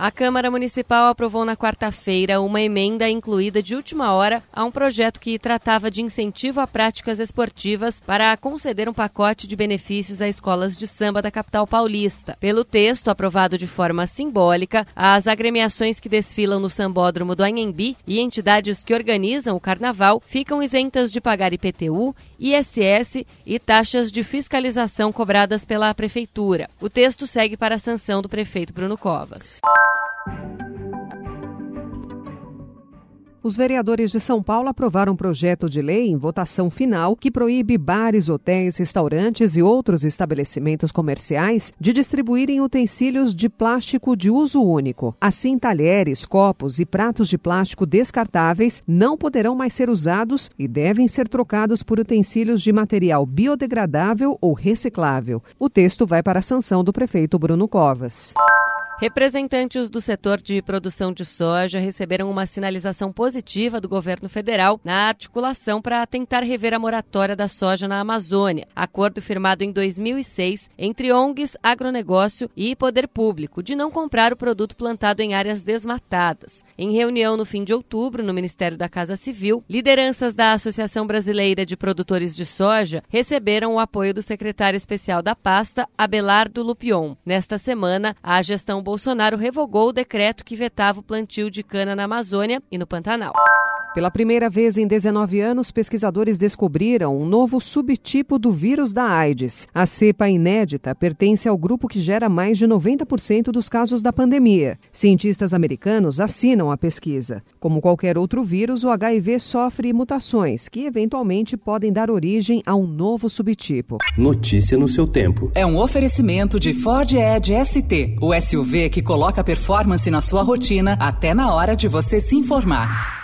A Câmara Municipal aprovou na quarta-feira uma emenda incluída de última hora a um projeto que tratava de incentivo a práticas esportivas para conceder um pacote de benefícios a escolas de samba da capital paulista. Pelo texto, aprovado de forma simbólica, as agremiações que desfilam no sambódromo do Anhembi e entidades que organizam o carnaval ficam isentas de pagar IPTU, ISS e taxas de fiscalização cobradas pela prefeitura. O texto segue para a sanção do prefeito Bruno Covas. Os vereadores de São Paulo aprovaram um projeto de lei em votação final que proíbe bares, hotéis, restaurantes e outros estabelecimentos comerciais de distribuírem utensílios de plástico de uso único. Assim, talheres, copos e pratos de plástico descartáveis não poderão mais ser usados e devem ser trocados por utensílios de material biodegradável ou reciclável. O texto vai para a sanção do prefeito Bruno Covas. Representantes do setor de produção de soja receberam uma sinalização positiva do governo federal na articulação para tentar rever a moratória da soja na Amazônia. Acordo firmado em 2006 entre ONGs, agronegócio e poder público de não comprar o produto plantado em áreas desmatadas. Em reunião no fim de outubro no Ministério da Casa Civil, lideranças da Associação Brasileira de Produtores de Soja receberam o apoio do secretário especial da pasta, Abelardo Lupion. Nesta semana, a gestão Bolsonaro revogou o decreto que vetava o plantio de cana na Amazônia e no Pantanal. Pela primeira vez em 19 anos, pesquisadores descobriram um novo subtipo do vírus da AIDS. A cepa inédita pertence ao grupo que gera mais de 90% dos casos da pandemia. Cientistas americanos assinam a pesquisa. Como qualquer outro vírus, o HIV sofre mutações que eventualmente podem dar origem a um novo subtipo. Notícia no seu tempo. É um oferecimento de Ford Edge ST, o SUV que coloca performance na sua rotina até na hora de você se informar.